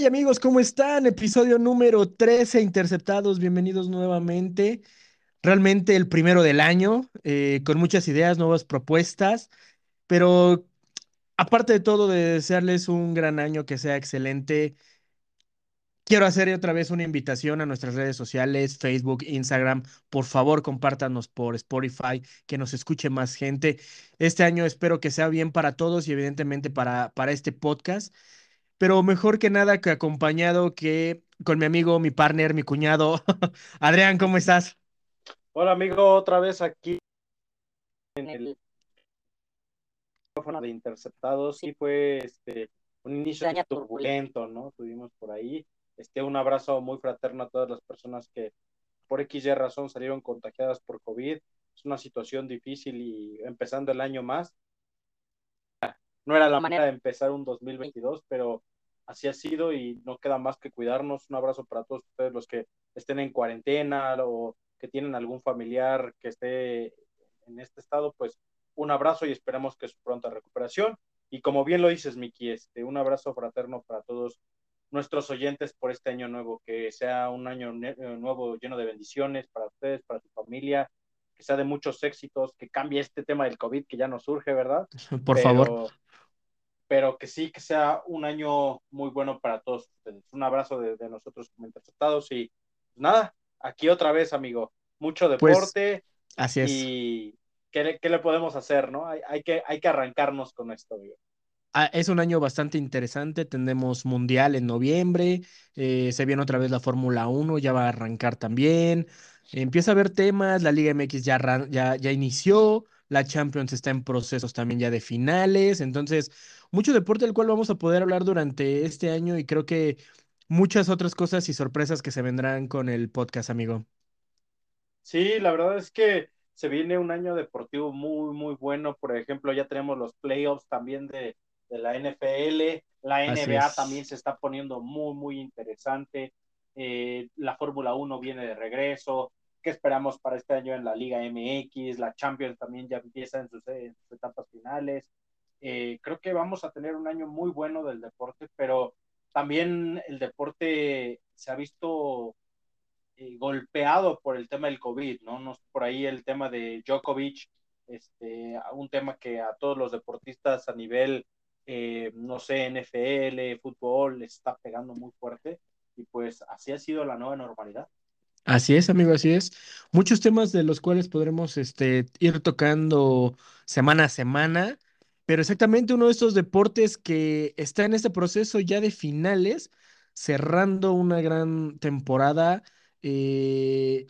Hey amigos, ¿cómo están? Episodio número 13, Interceptados, bienvenidos nuevamente. Realmente el primero del año, eh, con muchas ideas, nuevas propuestas, pero aparte de todo, de desearles un gran año, que sea excelente, quiero hacer otra vez una invitación a nuestras redes sociales, Facebook, Instagram. Por favor, compártanos por Spotify, que nos escuche más gente. Este año espero que sea bien para todos y evidentemente para, para este podcast pero mejor que nada que acompañado que con mi amigo, mi partner, mi cuñado. Adrián, ¿cómo estás? Hola amigo, otra vez aquí en el micrófono de Interceptados. Sí fue este, un inicio turbulento, ¿no? Tuvimos por ahí. Este, un abrazo muy fraterno a todas las personas que por X y razón salieron contagiadas por COVID. Es una situación difícil y empezando el año más. No era la manera de empezar un 2022, pero así ha sido y no queda más que cuidarnos. Un abrazo para todos ustedes los que estén en cuarentena o que tienen algún familiar que esté en este estado, pues un abrazo y esperamos que su pronta recuperación. Y como bien lo dices, Miki, este, un abrazo fraterno para todos nuestros oyentes por este año nuevo, que sea un año eh, nuevo lleno de bendiciones para ustedes, para su familia, que sea de muchos éxitos, que cambie este tema del COVID que ya nos surge, ¿verdad? Por favor pero que sí, que sea un año muy bueno para todos ustedes. Un abrazo de, nosotros como interceptados y pues nada, aquí otra vez, amigo, mucho pues, deporte. así es. Y ¿qué, le podemos hacer, no? Hay, que, hay que arrancarnos con esto, amigo. Ah, es un año bastante interesante, tenemos Mundial en noviembre, eh, se viene otra vez la Fórmula 1, ya va a arrancar también, empieza a haber temas, la Liga MX ya, ya, ya inició, la Champions está en procesos también ya de finales, entonces mucho deporte del cual vamos a poder hablar durante este año y creo que muchas otras cosas y sorpresas que se vendrán con el podcast, amigo. Sí, la verdad es que se viene un año deportivo muy, muy bueno. Por ejemplo, ya tenemos los playoffs también de, la NFL. La NBA también se está poniendo muy, muy interesante. Eh, la Fórmula 1 viene de regreso. ¿Qué esperamos para este año en la Liga MX? La Champions también ya empieza en sus etapas finales. Eh, creo que vamos a tener un año muy bueno del deporte, pero también el deporte se ha visto eh, golpeado por el tema del COVID, ¿no? ¿no? Por ahí el tema de Djokovic, este, un tema que a todos los deportistas a nivel, eh, no sé, NFL, fútbol, les está pegando muy fuerte y pues así ha sido la nueva normalidad. Así es, amigo, así es. Muchos temas de los cuales podremos este, ir tocando semana a semana. Pero exactamente uno de estos deportes que está en este proceso ya de finales, cerrando una gran temporada, eh,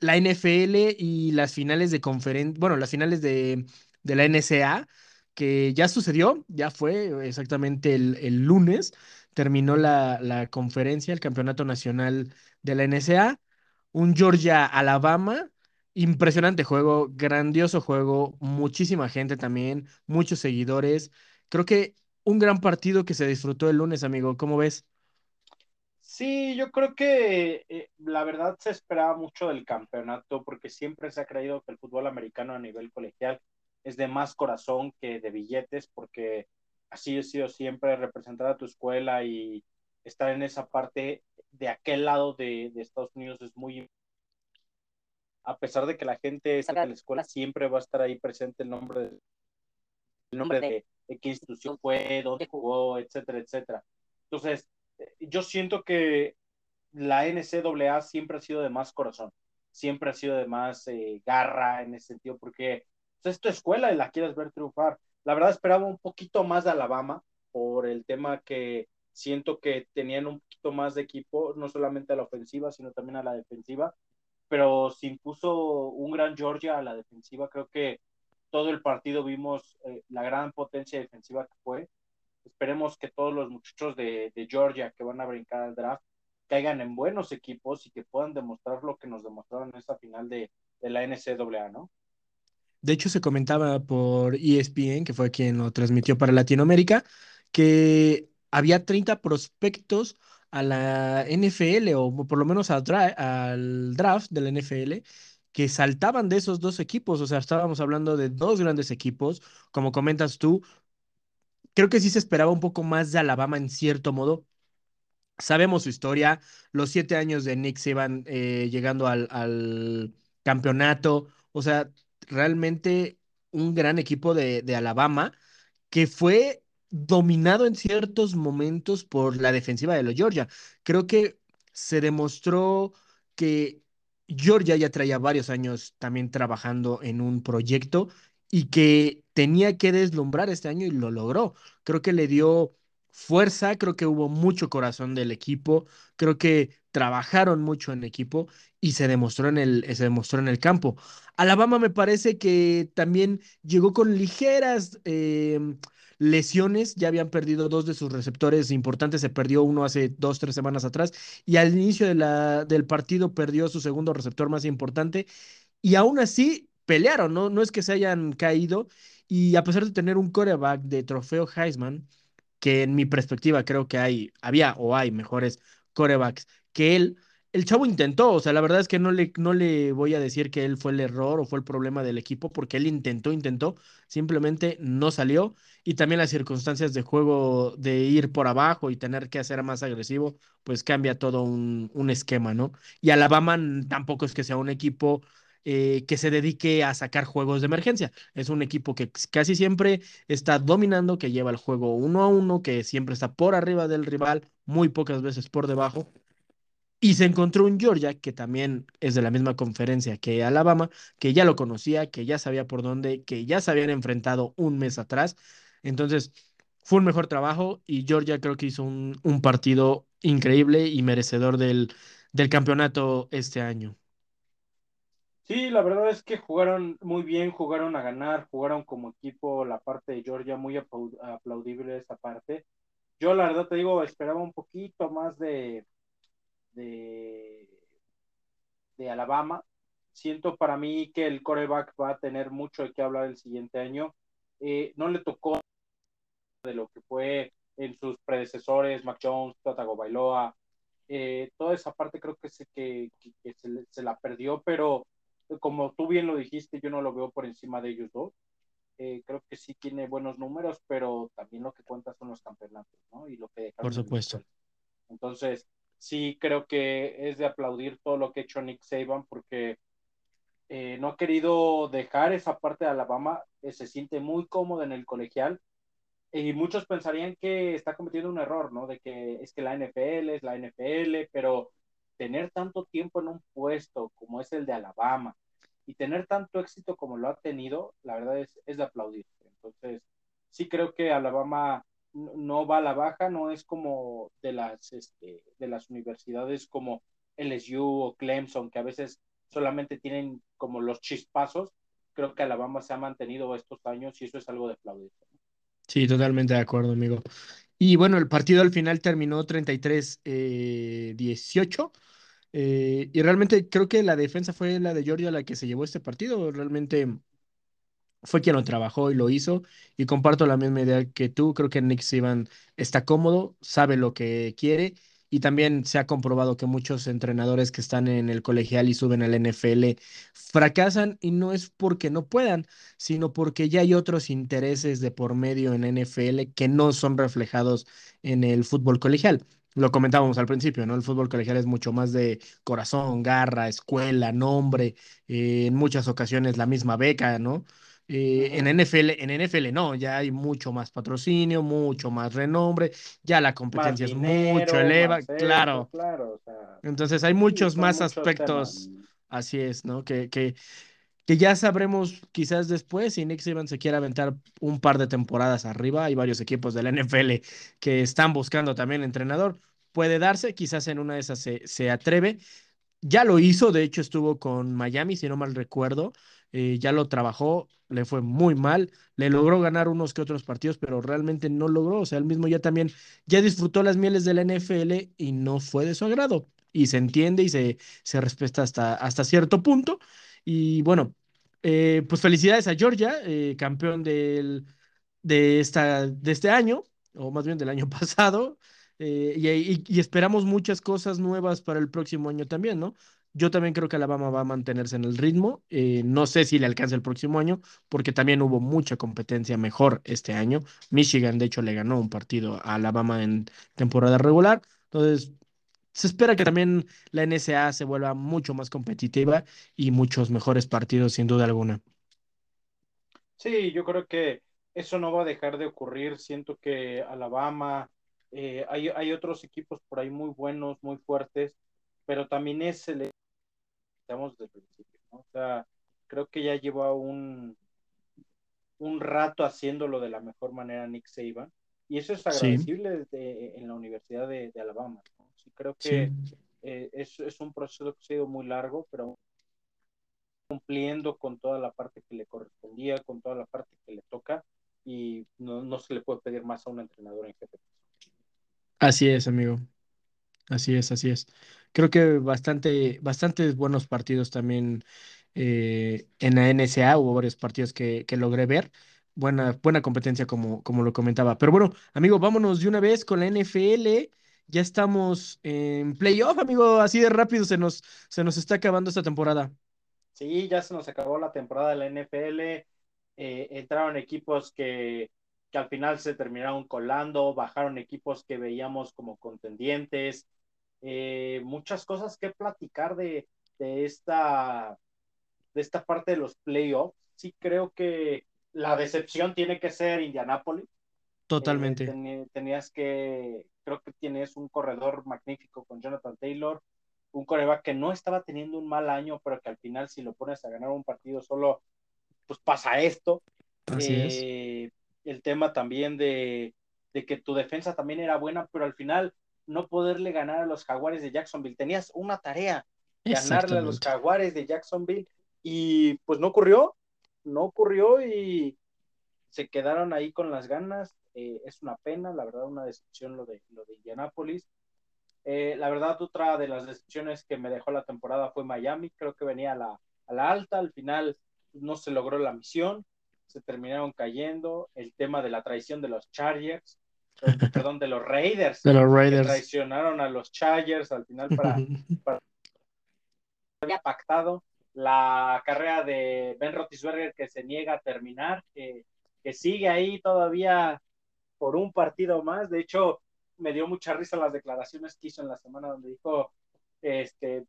la NFL y las finales de conferencia, bueno, las finales de, la NCA, que ya sucedió, ya fue exactamente el, lunes, terminó la, la, conferencia, el campeonato nacional de la NCA, un Georgia-Alabama Impresionante juego, grandioso juego, muchísima gente también, muchos seguidores. Creo que un gran partido que se disfrutó el lunes, amigo. ¿Cómo ves? Sí, yo creo que eh, la verdad se esperaba mucho del campeonato porque siempre se ha creído que el fútbol americano a nivel colegial es de más corazón que de billetes porque así ha sido siempre representar a tu escuela y estar en esa parte de aquel lado de, de Estados Unidos es muy a pesar de que la gente está en la escuela, siempre va a estar ahí presente el nombre de, el nombre de, qué institución fue, dónde jugó, etcétera, etcétera. Entonces, yo siento que la NCAA siempre ha sido de más corazón, siempre ha sido de más eh, garra en ese sentido, porque pues, es tu escuela y la quieres ver triunfar. La verdad esperaba un poquito más de Alabama por el tema que siento que tenían un poquito más de equipo, no solamente a la ofensiva, sino también a la defensiva pero se impuso un gran Georgia a la defensiva. Creo que todo el partido vimos eh, la gran potencia defensiva que fue. Esperemos que todos los muchachos de, Georgia que van a brincar al draft caigan en buenos equipos y que puedan demostrar lo que nos demostraron en esta final de, de la NCAA, ¿no? De hecho, se comentaba por ESPN, que fue quien lo transmitió para Latinoamérica, que había 30 prospectos a la NFL o por lo menos al draft de la NFL que saltaban de esos dos equipos. O sea, estábamos hablando de dos grandes equipos. Como comentas tú, creo que sí se esperaba un poco más de Alabama en cierto modo, Sabemos su historia, los siete años de Nick Saban eh, llegando al, al campeonato, o sea, realmente un gran equipo de, de Alabama que fue dominado en ciertos momentos por la defensiva de los Georgia. Creo que se demostró que Georgia ya traía varios años también trabajando en un proyecto y que tenía que deslumbrar este año y lo logró. Creo que le dio fuerza, creo que hubo mucho corazón del equipo, creo que trabajaron mucho en equipo y se demostró en el, se demostró en el campo. Alabama me parece que también llegó con ligeras eh, lesiones, ya habían perdido dos de sus receptores importantes, se perdió uno hace dos, tres semanas atrás y al inicio del partido perdió su segundo receptor más importante y aún así pelearon, ¿no? No es que se hayan caído y a pesar de tener un coreback de trofeo Heisman, que en mi perspectiva creo que hay, había o hay mejores corebacks que él. El chavo intentó, o sea, la verdad es que no le, no le voy a decir que él fue el error o fue el problema del equipo, porque él intentó, intentó, simplemente no salió. Y también las circunstancias de juego de ir por abajo y tener que hacer más agresivo, pues cambia todo un, un esquema, ¿no? Y Alabama tampoco es que sea un equipo eh, que se dedique a sacar juegos de emergencia. Es un equipo que casi siempre está dominando, que lleva el juego uno a uno, que siempre está por arriba del rival, muy pocas veces por debajo. Y se encontró un Georgia que también es de la misma conferencia que Alabama, que ya lo conocía, que ya sabía por dónde, que ya se habían enfrentado un mes atrás. Entonces, fue un mejor trabajo y Georgia creo que hizo un, un partido increíble y merecedor del, del campeonato este año. Sí, la verdad es que jugaron muy bien, jugaron a ganar, jugaron como equipo la parte de Georgia, muy aplau- aplaudible esa parte. Yo la verdad te digo, esperaba un poquito más de, de, Alabama. Siento para mí que el coreback va a tener mucho de qué hablar el siguiente año. Eh, no le tocó de lo que fue en sus predecesores, Mac Jones, Tua Bailoa, eh, toda esa parte creo que, se, que, se, la perdió, pero como tú bien lo dijiste, yo no lo veo por encima de ellos dos. Eh, creo que sí tiene buenos números, pero también lo que cuenta son los campeonatos, ¿no? Y lo que Por supuesto. Entonces, sí creo que es de aplaudir todo lo que ha hecho Nick Saban, porque eh, no ha querido dejar esa parte de Alabama, eh, se siente muy cómodo en el colegial, y muchos pensarían que está cometiendo un error, ¿no? De que es que la NFL es la NFL, pero tener tanto tiempo en un puesto como es el de Alabama y tener tanto éxito como lo ha tenido, la verdad es, es de aplaudir. Entonces, sí creo que Alabama no va a la baja, no es como de las, este, de las universidades como LSU o Clemson, que a veces solamente tienen como los chispazos. Creo que Alabama se ha mantenido estos años y eso es algo de aplaudir. Sí, totalmente de acuerdo, amigo. Y bueno, el partido al final terminó 33 eh, 18. Eh, y realmente creo que la defensa fue la de Georgia la que se llevó este partido. Realmente fue quien lo trabajó y lo hizo. Y comparto la misma idea que tú. Creo que Nick Saban está cómodo, sabe lo que quiere. Y también se ha comprobado que muchos entrenadores que están en el colegial y suben al NFL fracasan y no es porque no puedan, sino porque ya hay otros intereses de por medio en NFL que no son reflejados en el fútbol colegial. Lo comentábamos al principio, ¿no? El fútbol colegial es mucho más de corazón, garra, escuela, nombre, eh, en muchas ocasiones la misma beca, ¿no? Eh, en. NFL, en NFL no, ya hay mucho más patrocinio, mucho más renombre, ya la competencia es mucho eleva, claro. claro, o sea, Entonces hay muchos más muchos temas. aspectos, así es, ¿no? Que, que, que ya sabremos quizás después si Nick Saban se quiere aventar un par de temporadas arriba. Hay varios equipos de la NFL que están buscando también entrenador. Puede darse, quizás en una de esas se, se atreve. Ya lo hizo, de hecho estuvo con Miami, si no mal recuerdo, eh, ya lo trabajó, le fue muy mal, le logró ganar unos que otros partidos, pero realmente no logró, o sea, él mismo ya también, ya disfrutó las mieles de la NFL y no fue de su agrado, y se entiende y se, se respeta hasta, hasta cierto punto, y bueno, eh, pues felicidades a Georgia, eh, campeón del de, esta, de este año, o más bien del año pasado, eh, y, esperamos muchas cosas nuevas para el próximo año también, ¿no? Yo también creo que Alabama va a mantenerse en el ritmo. no sé si le alcanza el próximo año, porque también hubo mucha competencia mejor este año. Michigan, de hecho, le ganó un partido a Alabama en temporada regular, Entonces, se espera que también la NSA se vuelva mucho más competitiva y muchos mejores partidos, sin duda alguna. Sí, yo creo que eso no va a dejar de ocurrir. Siento que Alabama, eh, hay, hay, otros equipos por ahí muy buenos, muy fuertes, pero también es el estamos desde el principio, ¿no? O sea, creo que ya lleva un, un rato haciéndolo de la mejor manera Nick Saban, y eso es agradecible en la Universidad de, Alabama. Sí, creo que eh, es, es, un proceso que ha sido muy largo, pero cumpliendo con toda la parte que le correspondía, con toda la parte que le toca, y no, no se le puede pedir más a un entrenador en jefe. Así es, amigo. Así es, así es. Creo que bastante, bastantes buenos partidos también eh, en la NSA, hubo varios partidos que, que logré ver. Buena, buena competencia, como, como lo comentaba. Pero bueno, amigo, vámonos de una vez con la NFL. Ya estamos en playoff, amigo. Así de rápido se nos, se nos está acabando esta temporada. Sí, ya se nos acabó la temporada de la NFL. Eh, entraron equipos que, que al final se terminaron colando, bajaron equipos que veíamos como contendientes. Eh, muchas cosas que platicar de, de, esta, de esta parte de los playoffs. Sí creo que la decepción tiene que ser Indianápolis. Totalmente. Eh, tenías que, creo que tienes un corredor magnífico con Jonathan Taylor, un coreback que no estaba teniendo un mal año, pero que al final si lo pones a ganar un partido solo, pues pasa esto. Así es. Eh, el tema también de, de que tu defensa también era buena, pero al final no poderle ganar a los jaguares de Jacksonville. Tenías una tarea, ganarle a los jaguares de Jacksonville y pues no ocurrió, no ocurrió y se quedaron ahí con las ganas. Eh, es una pena, la verdad, una decepción lo de, lo de Indianapolis. Eh, la verdad, otra de las decepciones que me dejó la temporada fue Miami. Creo que venía a la, a la alta, al final no se logró la misión, se terminaron cayendo. El tema de la traición de los Chargers, perdón, de los Raiders. De los Raiders. traicionaron a los Chargers al final para, había pactado la carrera de Ben Roethlisberger que se niega a terminar, que, que sigue ahí todavía por un partido más. De hecho, me dio mucha risa las declaraciones que hizo en la semana donde dijo, este,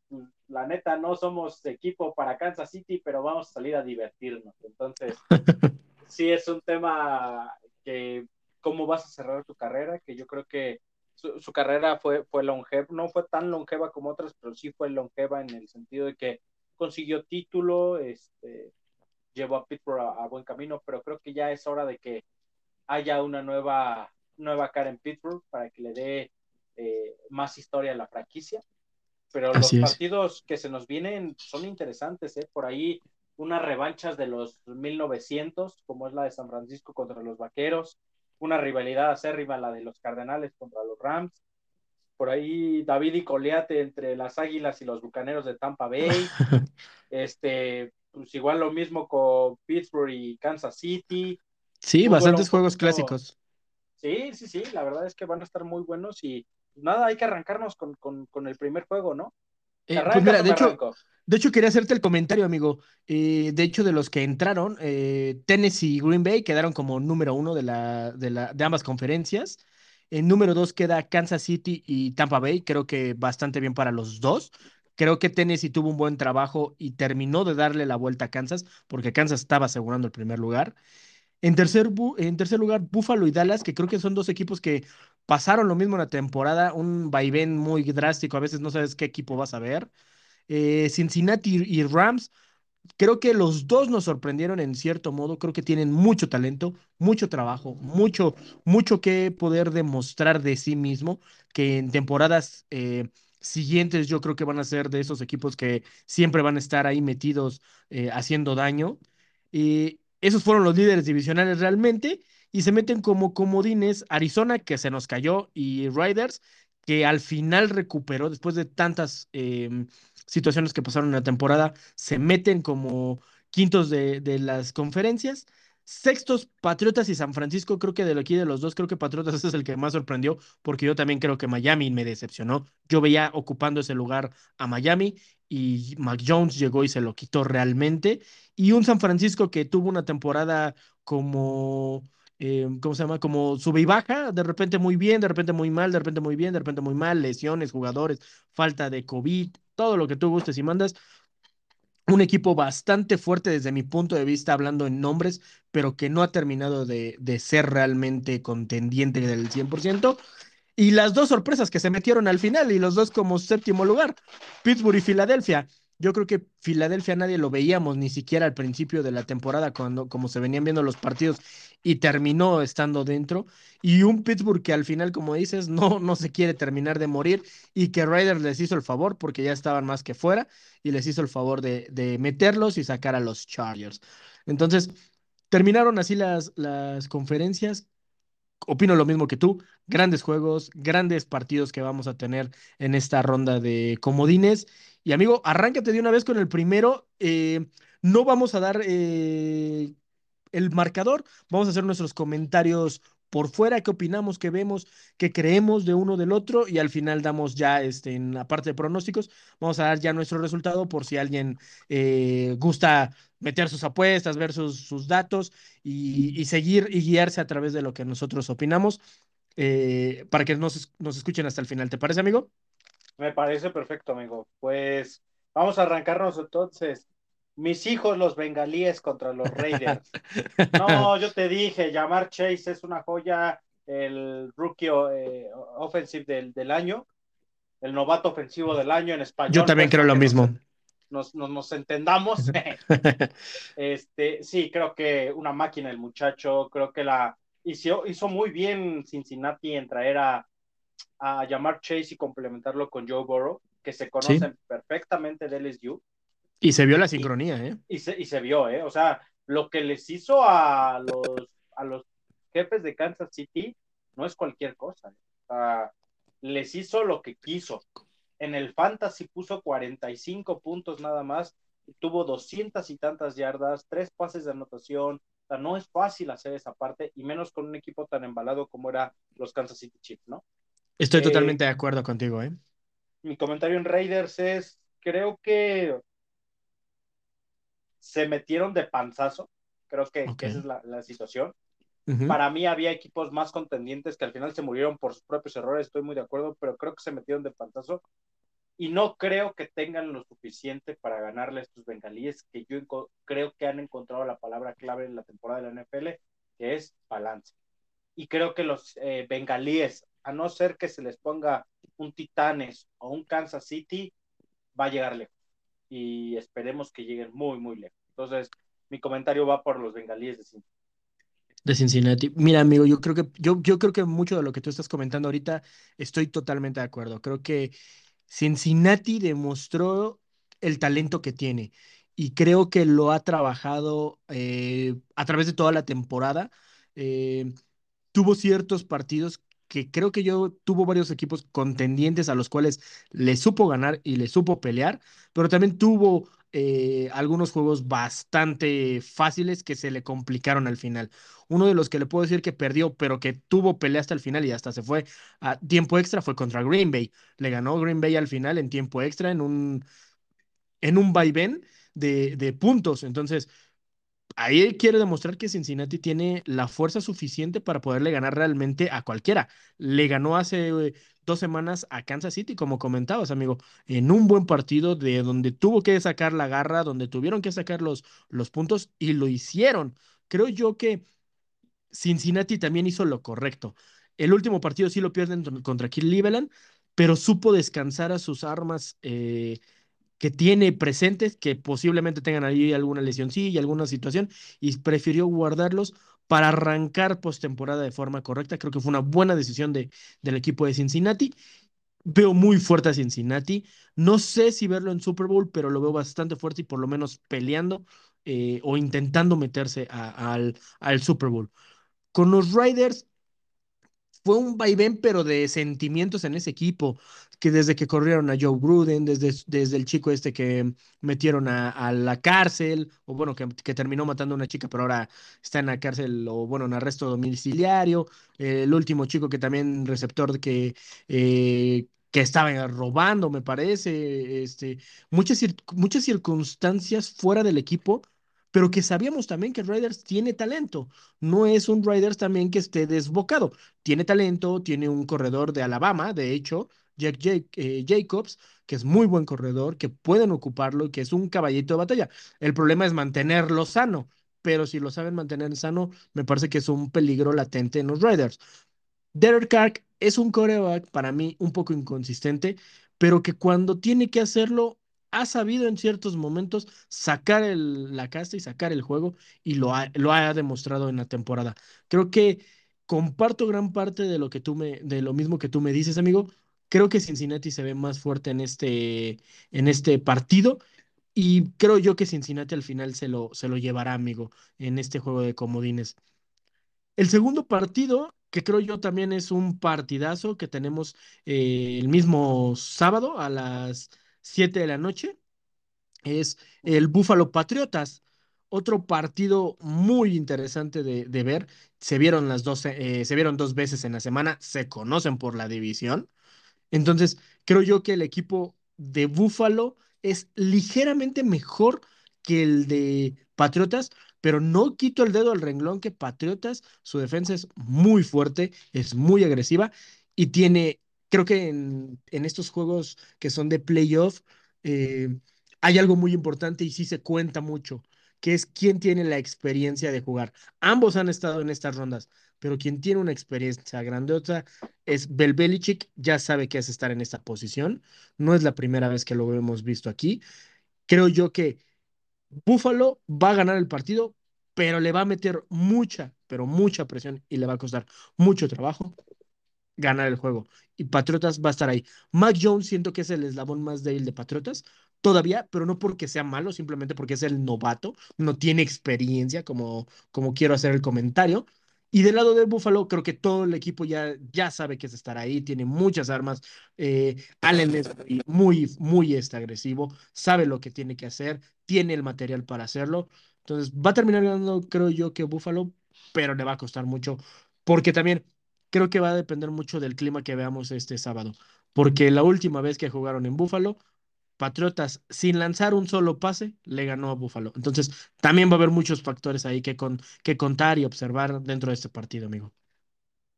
la neta no somos equipo para Kansas City, pero vamos a salir a divertirnos. Entonces, sí es un tema que cómo vas a cerrar tu carrera, que yo creo que su, carrera fue, fue longeva, no fue tan longeva como otras, pero sí fue longeva en el sentido de que consiguió título, este, llevó a Pittsburgh a, buen camino, pero creo que ya es hora de que haya una nueva, nueva cara en Pittsburgh para que le dé eh, más historia a la franquicia. Pero los partidos que se nos vienen son interesantes, ¿eh? Por ahí unas revanchas de los 1900, como es la de San Francisco contra los Vaqueros, una rivalidad acérrima, la de los Cardenales contra los Rams. Por ahí David y Coliate entre las Águilas y los Bucaneros de Tampa Bay. este, pues igual lo mismo con Pittsburgh y Kansas City. Sí, bastantes juegos clásicos. Sí, sí, sí, la verdad es que van a estar muy buenos y nada, hay que arrancarnos con, con, el primer juego, ¿no? Eh, pues de hecho, de hecho, quería hacerte el comentario, amigo. Eh, de hecho, de los que entraron, eh, Tennessee y Green Bay quedaron como número uno de, la, de, la, de ambas conferencias. En número dos queda Kansas City y Tampa Bay. Creo que bastante bien para los dos. Creo que Tennessee tuvo un buen trabajo y terminó de darle la vuelta a Kansas, porque Kansas estaba asegurando el primer lugar. En tercer, en tercer lugar, Buffalo y Dallas, que creo que son dos equipos que pasaron lo mismo en la temporada, un vaivén muy drástico, a veces no sabes qué equipo vas a ver. Eh, Cincinnati y Rams, creo que los dos nos sorprendieron en cierto modo, creo que tienen mucho talento, mucho trabajo, mucho, mucho que poder demostrar de sí mismo, que en temporadas eh, siguientes yo creo que van a ser de esos equipos que siempre van a estar ahí metidos eh, haciendo daño. Y esos fueron los líderes divisionales realmente y se meten como comodines Arizona, que se nos cayó, y Riders, que al final recuperó después de tantas em, situaciones que pasaron en la temporada, se meten como quintos de, de las conferencias. Sextos, Patriotas y San Francisco, creo que de aquí de los dos, creo que Patriotas es el que más sorprendió, porque yo también creo que Miami me decepcionó. Yo veía ocupando ese lugar a Miami y Mac Jones llegó y se lo quitó realmente. Y un San Francisco que tuvo una temporada como eh, ¿cómo se llama? Como sube y baja, de repente muy bien, de repente muy mal, de repente muy bien, de repente muy mal, lesiones, jugadores, falta de COVID, todo lo que tú gustes y mandas. Un equipo bastante fuerte desde mi punto de vista, hablando en nombres, pero que no ha terminado de, de ser realmente contendiente del 100%. Y las dos sorpresas que se metieron al final y los dos como séptimo lugar, Pittsburgh y Filadelfia. Yo creo que Filadelfia nadie lo veíamos ni siquiera al principio de la temporada cuando como se venían viendo los partidos y terminó estando dentro y un Pittsburgh que al final como dices no no se quiere terminar de morir y que Raiders les hizo el favor porque ya estaban más que fuera y les hizo el favor de, de meterlos y sacar a los Chargers. Entonces, terminaron así las, las conferencias opino lo mismo que tú. Grandes juegos, grandes partidos que vamos a tener en esta ronda de comodines. Y amigo, arráncate de una vez con el primero. Eh, no vamos a dar eh, el marcador, vamos a hacer nuestros comentarios por fuera, qué opinamos, qué vemos, qué creemos de uno del otro y al final damos ya, este, en la parte de pronósticos, vamos a dar ya nuestro resultado por si alguien eh, gusta meter sus apuestas, ver sus, sus datos y, y, seguir y guiarse a través de lo que nosotros opinamos eh, para que nos, nos escuchen hasta el final. ¿Te parece, amigo? Me parece perfecto, amigo. Pues vamos a arrancarnos entonces mis hijos los bengalíes contra los Raiders. No, yo te dije, llamar Chase es una joya, el rookie eh, offensive del, del, año, el novato ofensivo del año en español. Yo también creo lo mismo. Nos, nos, nos, entendamos. este, sí, creo que una máquina el muchacho, creo que la hizo, hizo muy bien Cincinnati en traer a, a llamar Chase y complementarlo con Joe Burrow, que se conocen ¿Sí? perfectamente de LSU y se vio la sincronía, ¿eh? Y se, y se vio, ¿eh? O sea, lo que les hizo a los, a los jefes de Kansas City no es cualquier cosa. ¿eh? O sea, les hizo lo que quiso. En el Fantasy puso 45 puntos nada más, tuvo 200 y tantas yardas, tres pases de anotación. O sea, no es fácil hacer esa parte, y menos con un equipo tan embalado como era los Kansas City Chiefs, ¿no? Estoy eh, totalmente de acuerdo contigo, ¿eh? Mi comentario en Raiders es, creo que se metieron de panzazo, creo que, okay. que esa es la, la situación. Para mí había equipos más contendientes que al final se murieron por sus propios errores, estoy muy de acuerdo, pero creo que se metieron de panzazo y no creo que tengan lo suficiente para ganarle a estos bengalíes que yo creo que han encontrado la palabra clave en la temporada de la NFL, que es balance. Y creo que los eh, bengalíes, a no ser que se les ponga un Titanes o un Kansas City, va a llegar lejos y esperemos que lleguen muy, muy lejos. Entonces, mi comentario va por los bengalíes de Cincinnati. De Cincinnati. Mira, amigo, yo creo que yo, yo creo que mucho de lo que tú estás comentando ahorita estoy totalmente de acuerdo. Creo que Cincinnati demostró el talento que tiene y creo que lo ha trabajado eh, a través de toda la temporada. Eh, tuvo ciertos partidos que creo que yo tuvo varios equipos contendientes a los cuales le supo ganar y le supo pelear, pero también tuvo eh, algunos juegos bastante fáciles que se le complicaron al final. Uno de los que le puedo decir que perdió, pero que tuvo pelea hasta el final y hasta se fue a tiempo extra fue contra Green Bay. Le ganó Green Bay al final en tiempo extra en un, en un vaivén de, de puntos. Entonces, ahí quiere demostrar que Cincinnati tiene la fuerza suficiente para poderle ganar realmente a cualquiera. Le ganó hace eh, dos semanas a Kansas City, como comentabas, amigo, en un buen partido de donde tuvo que sacar la garra, donde tuvieron que sacar los, los puntos y lo hicieron. Creo yo que Cincinnati también hizo lo correcto. El último partido sí lo pierden contra Cleveland, pero supo descansar a sus armas. Eh, que tiene presentes, que posiblemente tengan ahí alguna y alguna situación, y prefirió guardarlos para arrancar postemporada de forma correcta. Creo que fue una buena decisión de, del equipo de Cincinnati. Veo muy fuerte a Cincinnati. No sé si verlo en Super Bowl, pero lo veo bastante fuerte y por lo menos peleando eh, o intentando meterse al, al Super Bowl. Con los Riders, fue un vaivén, pero de sentimientos en ese equipo, que desde que corrieron a Joe Gruden, desde, desde el chico este que metieron a, la cárcel, o bueno, que, terminó matando a una chica, pero ahora está en la cárcel, o bueno, en arresto domiciliario, eh, el último chico que también receptor que... Eh, que estaba robando, me parece, este, muchas, muchas circunstancias fuera del equipo pero que sabíamos también que Riders tiene talento. No es un Riders también que esté desbocado. Tiene talento, tiene un corredor de Alabama, de hecho, Jack eh, Jacobs, que es muy buen corredor, que pueden ocuparlo y que es un caballito de batalla. El problema es mantenerlo sano, pero si lo saben mantener sano, me parece que es un peligro latente en los Riders. Derek Carr es un coreback para mí un poco inconsistente, pero que cuando tiene que hacerlo, ha sabido en ciertos momentos sacar la casta y sacar el juego y lo ha, demostrado en la temporada. Creo que comparto gran parte de lo que tú de lo mismo que tú me dices, amigo. Creo que Cincinnati se ve más fuerte en este, en este partido y creo yo que Cincinnati al final se lo, se lo llevará, amigo, en este juego de comodines. El segundo partido, que creo yo también es un partidazo que tenemos eh, el mismo sábado a las 7 de la noche, es el Búfalo Patriotas. Otro partido muy interesante de, ver. Se vieron las dos, eh, se vieron dos veces en la semana, se conocen por la división. Entonces, creo yo que el equipo de Búfalo es ligeramente mejor que el de Patriotas, pero no quito el dedo al renglón que Patriotas, su defensa es muy fuerte, es muy agresiva y tiene, creo que en, estos juegos que son de playoff, eh, hay algo muy importante y sí se cuenta mucho, que es quién tiene la experiencia de jugar. Ambos han estado en estas rondas, pero quien tiene una experiencia grandiosa es Bel Belichick, ya sabe que es estar en esta posición, no es la primera vez que lo hemos visto aquí. Creo yo que Buffalo va a ganar el partido, pero le va a meter mucha, pero mucha presión y le va a costar mucho trabajo ganar el juego. Y Patriotas va a estar ahí. Mac Jones siento que es el eslabón más débil de Patriotas todavía, pero no porque sea malo, simplemente porque es el novato, no tiene experiencia, como, como quiero hacer el comentario. Y del lado de Buffalo, creo que todo el equipo ya, ya sabe que es estar ahí, tiene muchas armas. Eh, Allen es muy, muy este, agresivo, sabe lo que tiene que hacer, tiene el material para hacerlo. Entonces, va a terminar ganando, creo yo, que Buffalo, pero le va a costar mucho, porque también creo que va a depender mucho del clima que veamos este sábado. Porque la última vez que jugaron en Buffalo, Patriotas, sin lanzar un solo pase, le ganó a Buffalo. Entonces, también va a haber muchos factores ahí que, con, que contar y observar dentro de este partido, amigo.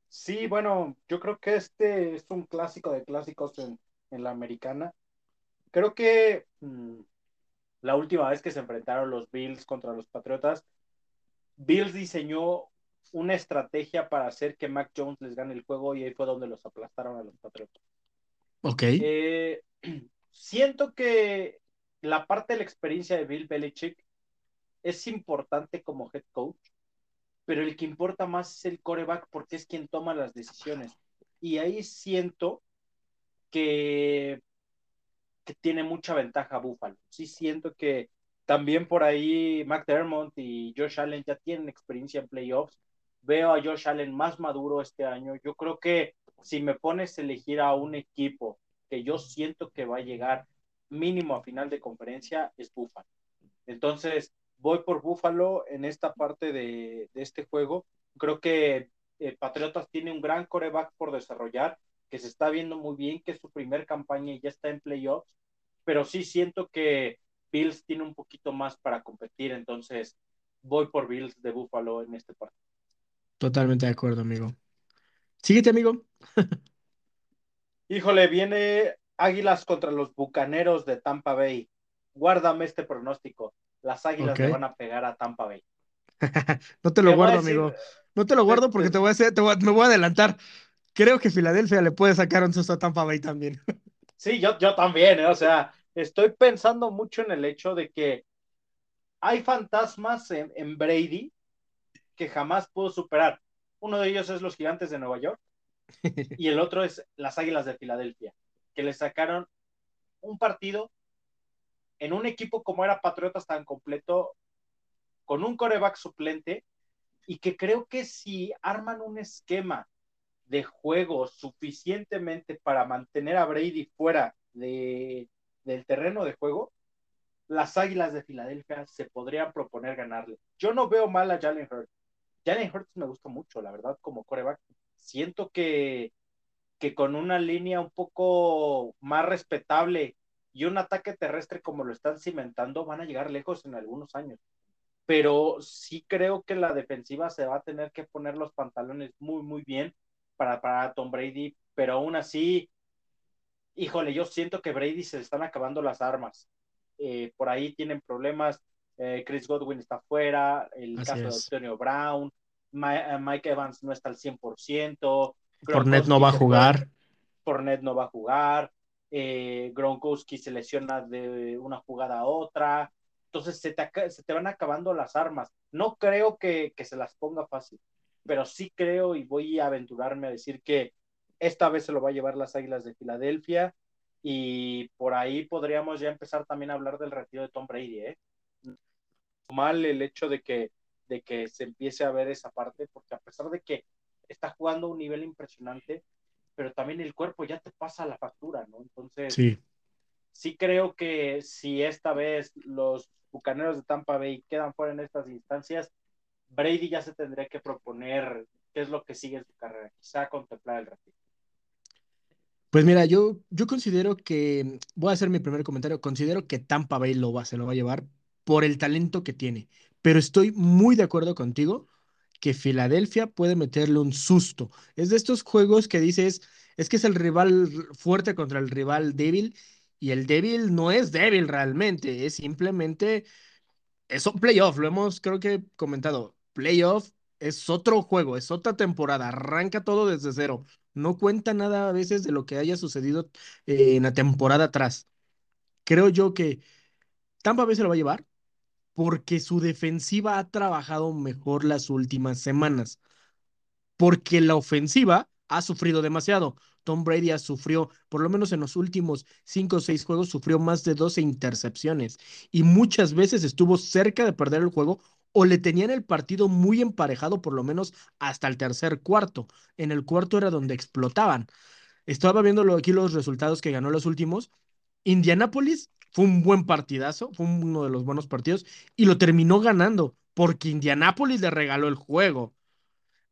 Sí, bueno, yo creo que este es un clásico de clásicos en, la americana. Creo que mm, la última vez que se enfrentaron los Bills contra los Patriotas, Bills diseñó una estrategia para hacer que Mac Jones les gane el juego y ahí fue donde los aplastaron a los Patriotas. Ok. Eh, siento que la parte de la experiencia de Bill Belichick es importante como head coach, pero el que importa más es el coreback porque es quien toma las decisiones. Y ahí siento que, que tiene mucha ventaja Buffalo. Sí siento que también por ahí McDermott y Josh Allen ya tienen experiencia en playoffs. Veo a Josh Allen más maduro este año. Yo creo que si me pones a elegir a un equipo que yo siento que va a llegar mínimo a final de conferencia es Buffalo. Entonces, voy por Buffalo en esta parte de, este juego. Creo que eh, Patriotas tiene un gran coreback por desarrollar, que se está viendo muy bien, que es su primer campaña y ya está en playoffs, pero sí siento que Bills tiene un poquito más para competir, entonces voy por Bills de Buffalo en este partido. Totalmente de acuerdo, amigo. Síguete, amigo. Híjole, viene Águilas contra los Bucaneros de Tampa Bay. Guárdame este pronóstico. Las Águilas le van a pegar a Tampa Bay. no te lo guardo, amigo. No te lo guardo porque te voy a hacer, me voy a adelantar. Creo que Filadelfia le puede sacar un susto a Tampa Bay también. sí, yo, yo también, ¿eh? o sea, estoy pensando mucho en el hecho de que hay fantasmas en Brady que jamás pudo superar. Uno de ellos es los gigantes de Nueva York y el otro es las Águilas de Filadelfia, que le sacaron un partido en un equipo como era Patriotas tan completo, con un coreback suplente, y que creo que si arman un esquema de juego suficientemente para mantener a Brady fuera de, del terreno de juego, las Águilas de Filadelfia se podrían proponer ganarle. Yo no veo mal a Jalen Hurts. Jalen Hurts me gusta mucho, la verdad, como coreback siento que, que con una línea un poco más respetable y un ataque terrestre como lo están cimentando, van a llegar lejos en algunos años. pero sí creo que la defensiva se va a tener que poner los pantalones muy, muy bien para, para Tom Brady, pero aún así, híjole, yo siento que Brady se le están acabando las armas. Eh, por ahí tienen problemas. Eh, Chris Godwin está fuera, el Así caso de. Antonio Brown, Ma- eh, Mike Evans no está al 100%. Fournette no va a jugar. Fournette no va a jugar, eh, Gronkowski se lesiona de una jugada a otra, entonces se te, se te van acabando las armas. No creo que, que se las ponga fácil, pero sí creo y voy a aventurarme a decir que esta vez se lo va a llevar las Águilas de Filadelfia y por ahí podríamos ya empezar también a hablar del retiro de Tom Brady, ¿eh? Mal el hecho de que, de que se empiece a ver esa parte, porque a pesar de que está jugando a un nivel impresionante, pero también el cuerpo ya te pasa la factura, ¿no? Entonces, sí, Sí. creo que si esta vez los bucaneros de Tampa Bay quedan fuera en estas instancias, Brady ya se tendría que proponer qué es lo que sigue en su carrera, quizá contemplar el retiro. Pues mira, yo, yo considero que, voy a hacer mi primer comentario, considero que Tampa Bay lo va, se lo va a llevar por el talento que tiene, pero estoy muy de acuerdo contigo que Filadelfia puede meterle un susto. Es de estos juegos que dices, es que es el rival fuerte contra el rival débil, y el débil no es débil realmente, es simplemente, es un playoff, lo hemos creo que comentado, playoff es otro juego, es otra temporada, arranca todo desde cero, no cuenta nada a veces de lo que haya sucedido eh, en la temporada atrás. Creo yo que Tampa Bay se lo va a llevar porque su defensiva ha trabajado mejor las últimas semanas porque la ofensiva ha sufrido demasiado. Tom Brady ha sufrido, por lo menos en los últimos cinco o seis juegos, sufrió más de 12 intercepciones y muchas veces estuvo cerca de perder el juego o le tenían el partido muy emparejado, por lo menos hasta el tercer cuarto. En el cuarto era donde explotaban. Estaba viendo aquí los resultados que ganó los últimos. Indianapolis fue un buen partidazo, fue uno de los buenos partidos y lo terminó ganando porque Indianapolis le regaló el juego.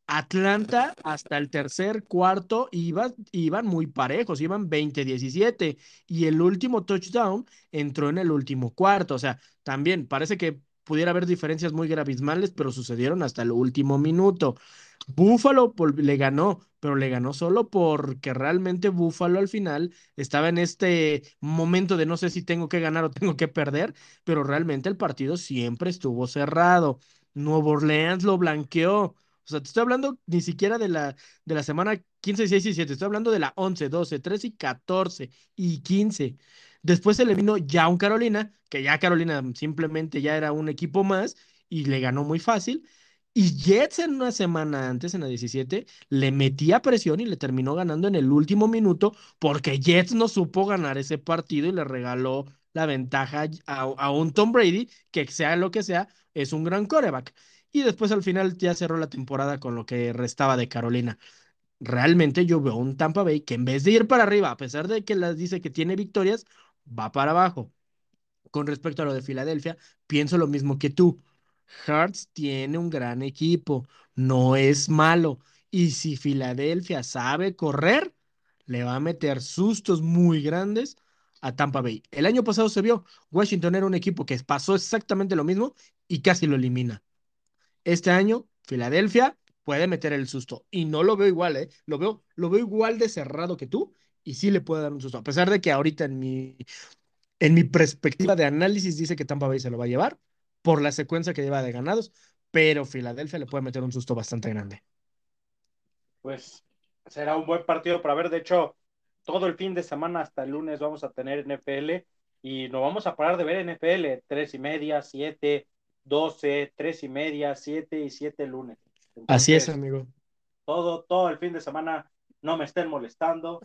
Atlanta hasta el tercer cuarto iba, iban muy parejos, iban 20-17 y el último touchdown entró en el último cuarto. O sea, también parece que pudiera haber diferencias muy abismales, pero sucedieron hasta el último minuto. Buffalo vol- le ganó, pero le ganó solo porque realmente Buffalo al final estaba en este momento de no sé si tengo que ganar o tengo que perder, pero realmente el partido siempre estuvo cerrado. Nuevo Orleans lo blanqueó. O sea, te estoy hablando ni siquiera de la, de la semana 15, 16 y 17. Estoy hablando de la 11, 12, 13 y 14 y 15. Después se le vino ya un Carolina, que ya Carolina simplemente ya era un equipo más y le ganó muy fácil. Y Jets en una semana antes, en la 17, le metía presión y le terminó ganando en el último minuto porque Jets no supo ganar ese partido y le regaló la ventaja a, un Tom Brady, que sea lo que sea, es un gran coreback. Y después al final ya cerró la temporada con lo que restaba de Carolina. Realmente yo veo un Tampa Bay que en vez de ir para arriba, a pesar de que las dice que tiene victorias, va para abajo. Con respecto a lo de Filadelfia, pienso lo mismo que tú. Hearts tiene un gran equipo, no es malo. Y si Filadelfia sabe correr, le va a meter sustos muy grandes a Tampa Bay. El año pasado se vio, Washington era un equipo que pasó exactamente lo mismo y casi lo elimina. Este año, Filadelfia puede meter el susto. Y no lo veo igual, ¿eh? Lo veo, lo veo igual de cerrado que tú y sí le puede dar un susto. A pesar de que ahorita en mi, en mi perspectiva de análisis dice que Tampa Bay se lo va a llevar por la secuencia que lleva de ganados, pero Filadelfia le puede meter un susto bastante grande. Pues será un buen partido para ver. De hecho, todo el fin de semana hasta el lunes vamos a tener NFL y no vamos a parar de ver NFL. Tres y media, siete, doce, tres y media, siete y siete lunes. Así es, amigo. todo, todo el fin de semana no me estén molestando.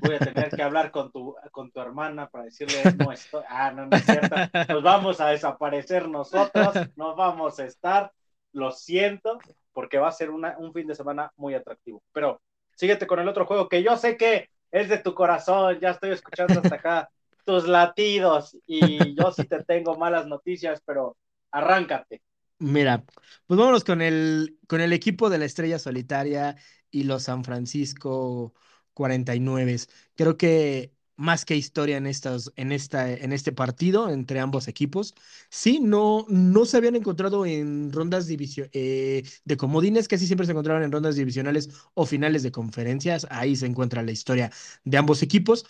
Voy a tener que hablar con tu, con tu hermana para decirle, no estoy, ah, no, no es cierto. Nos vamos a desaparecer nosotros, no vamos a estar, lo siento, porque va a ser un fin de semana muy atractivo. Pero síguete con el otro juego que yo sé que es de tu corazón, ya estoy escuchando hasta acá tus latidos y yo sí te tengo malas noticias, pero arráncate. Mira, pues vámonos con el, con el equipo de la Estrella Solitaria y los San Francisco 49. Creo que más que historia en, estas, en, esta, en este partido entre ambos equipos. Sí, no, no se habían encontrado en rondas eh, de comodines, casi siempre se encontraban en rondas divisionales o finales de conferencias. Ahí se encuentra la historia de ambos equipos.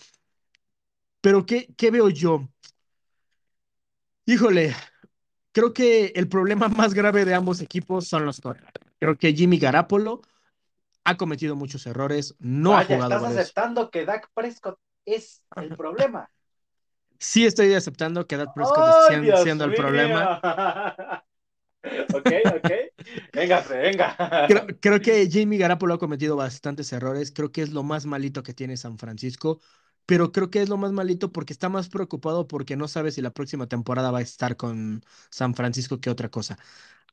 Pero ¿qué, qué veo yo? Híjole, creo que el problema más grave de ambos equipos son los corredores. Creo que Jimmy Garapolo ha cometido muchos errores, no ha jugado. Estás aceptando que Dak Prescott es el problema. Sí, estoy aceptando que Dak Prescott está siendo el problema. ok, ok. Véngase, venga. Creo, creo, que Jimmy Garapolo ha cometido bastantes errores. Creo que es lo más malito que tiene San Francisco pero creo que es lo más malito porque está más preocupado porque no sabe si la próxima temporada va a estar con San Francisco que otra cosa.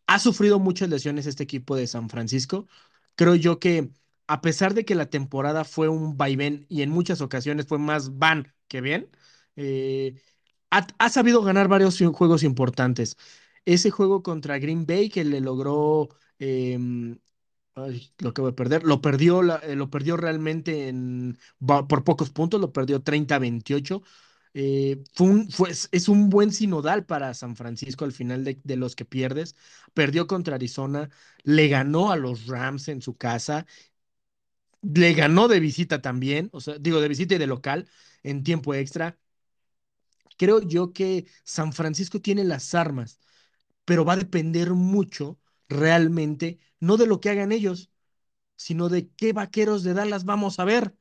Ha sufrido muchas lesiones este equipo de San Francisco. Creo yo que a pesar de que la temporada fue un vaivén y en muchas ocasiones fue más van que bien, eh, ha, sabido ganar varios juegos importantes. Ese juego contra Green Bay que le logró em, lo que voy a perder. Lo perdió, eh, lo perdió realmente en, por pocos puntos, lo perdió 30-28. Eh, fue es un buen sinodal para San Francisco al final de, de, los que pierdes. Perdió contra Arizona, le ganó a los Rams en su casa, le ganó de visita también, o sea, digo de visita y de local en tiempo extra. Creo yo que San Francisco tiene las armas, pero va a depender mucho realmente, no de lo que hagan ellos, sino de qué vaqueros de Dallas vamos a ver.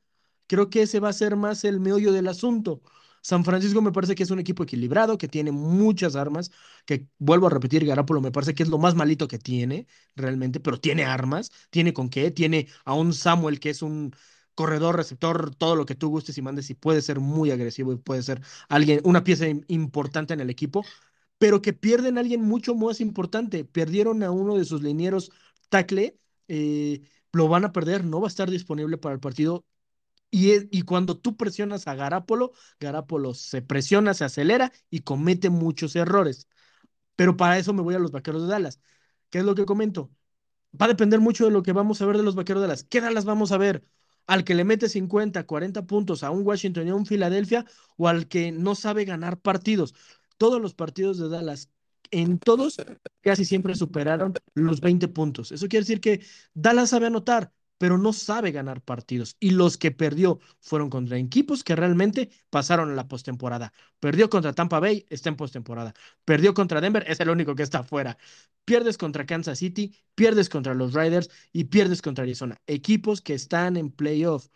Creo que ese va a ser más el meollo del asunto. San Francisco me parece que es un equipo equilibrado, que tiene muchas armas, que vuelvo a repetir, Garapolo me parece que es lo más malito que tiene realmente, pero tiene armas, tiene con qué, tiene a un Samuel que es un corredor, receptor, todo lo que tú gustes y mandes y puede ser muy agresivo y puede ser alguien, una pieza importante en el equipo, pero que pierden a alguien mucho más importante. Perdieron a uno de sus linieros tackle, eh, lo van a perder, no va a estar disponible para el partido. Y, cuando tú presionas a Garapolo, Garapolo se presiona, se acelera y comete muchos errores. Pero para eso me voy a los vaqueros de Dallas. ¿Qué es lo que comento? Va a depender mucho de lo que vamos a ver de los vaqueros de Dallas. ¿Qué Dallas vamos a ver? ¿Al que le mete 50, 40 puntos a un Washington y a un Filadelfia o al que no sabe ganar partidos? todos los partidos de Dallas, en todos casi siempre superaron los 20 puntos. Eso quiere decir que Dallas sabe anotar, pero no sabe ganar partidos. Y los que perdió fueron contra equipos que realmente pasaron a la postemporada. Perdió contra Tampa Bay, está en postemporada. Perdió contra Denver, es el único que está afuera. Pierdes contra Kansas City, pierdes contra los Riders y pierdes contra Arizona. Equipos que están en playoff.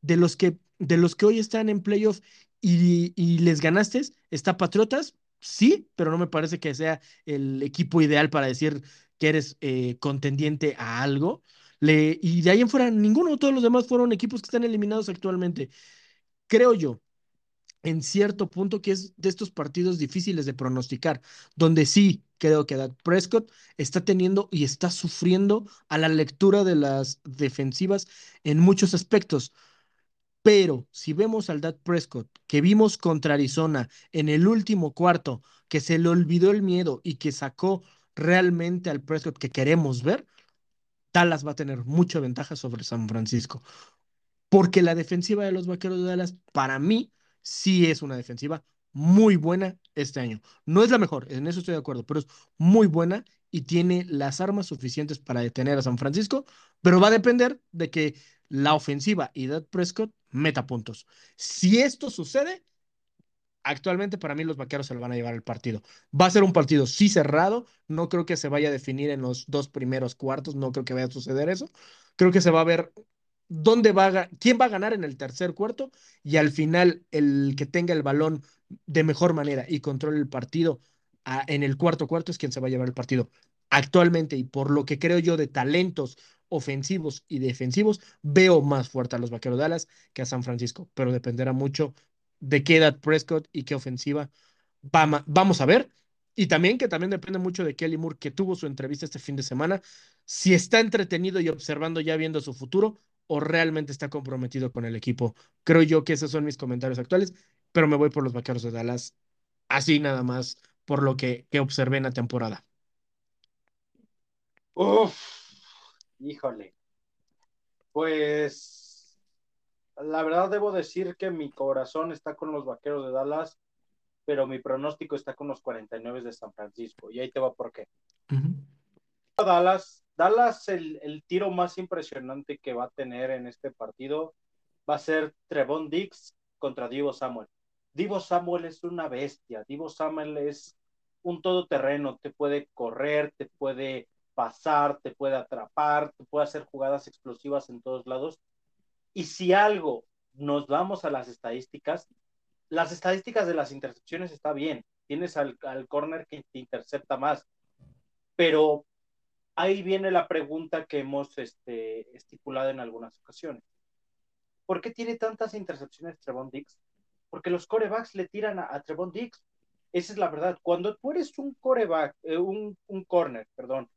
De los que, de los que hoy están en playoff y, y les ganaste, está Patriotas, sí, pero no me parece que sea el equipo ideal para decir que eres eh, contendiente a algo. Y de ahí en fuera, ninguno todos los demás fueron equipos que están eliminados actualmente. Creo yo, en cierto punto, que es de estos partidos difíciles de pronosticar, donde sí creo que Dak Prescott está teniendo y está sufriendo a la lectura de las defensivas en muchos aspectos. Pero si vemos al Dad Prescott que vimos contra Arizona en el último cuarto, que se le olvidó el miedo y que sacó realmente al Prescott que queremos ver, Dallas va a tener mucha ventaja sobre San Francisco. Porque la defensiva de los Vaqueros de Dallas, para mí, sí es una defensiva muy buena este año. No es la mejor, en eso estoy de acuerdo, pero es muy buena y tiene las armas suficientes para detener a San Francisco, pero va a depender de que la ofensiva y Dad Prescott meta puntos. Si esto sucede, actualmente para mí los vaqueros se lo van a llevar el partido. Va a ser un partido sí cerrado, no creo que se vaya a definir en los dos primeros cuartos, no creo que vaya a suceder eso. Creo que se va a ver dónde va quién va a ganar en el tercer cuarto y al final el que tenga el balón de mejor manera y controle el partido en el cuarto cuarto es quien se va a llevar el partido. Actualmente y por lo que creo yo de talentos ofensivos y defensivos, veo más fuerte a los Vaqueros de Dallas que a San Francisco, pero dependerá mucho de qué edad Prescott y qué ofensiva vamos a ver. Y también que también depende mucho de Kelly Moore, que tuvo su entrevista este fin de semana, si está entretenido y observando ya viendo su futuro o realmente está comprometido con el equipo. Creo yo que esos son mis comentarios actuales, pero me voy por los Vaqueros de Dallas, así nada más por lo que, que observé en la temporada. Uf, Híjole. Pues la verdad debo decir que mi corazón está con los Vaqueros de Dallas, pero mi pronóstico está con los 49 de San Francisco. Y ahí te va por qué. Dallas, Dallas el, el, tiro más impresionante que va a tener en este partido va a ser Trevon Dix contra Divo Samuel. Divo Samuel es una bestia, Divo Samuel es un todoterreno, te puede correr, te puede pasar, te puede atrapar, te puede hacer jugadas explosivas en todos lados. Y si algo nos vamos a las estadísticas, las estadísticas de las intercepciones está bien, tienes al, al corner que te intercepta más, pero ahí viene la pregunta que hemos este, estipulado en algunas ocasiones. ¿Por qué tiene tantas intercepciones Trevon Dix? Porque los corebacks le tiran a, a Trevon Dix. Esa es la verdad. Cuando tú eres un coreback, eh, un, un corner, perdón,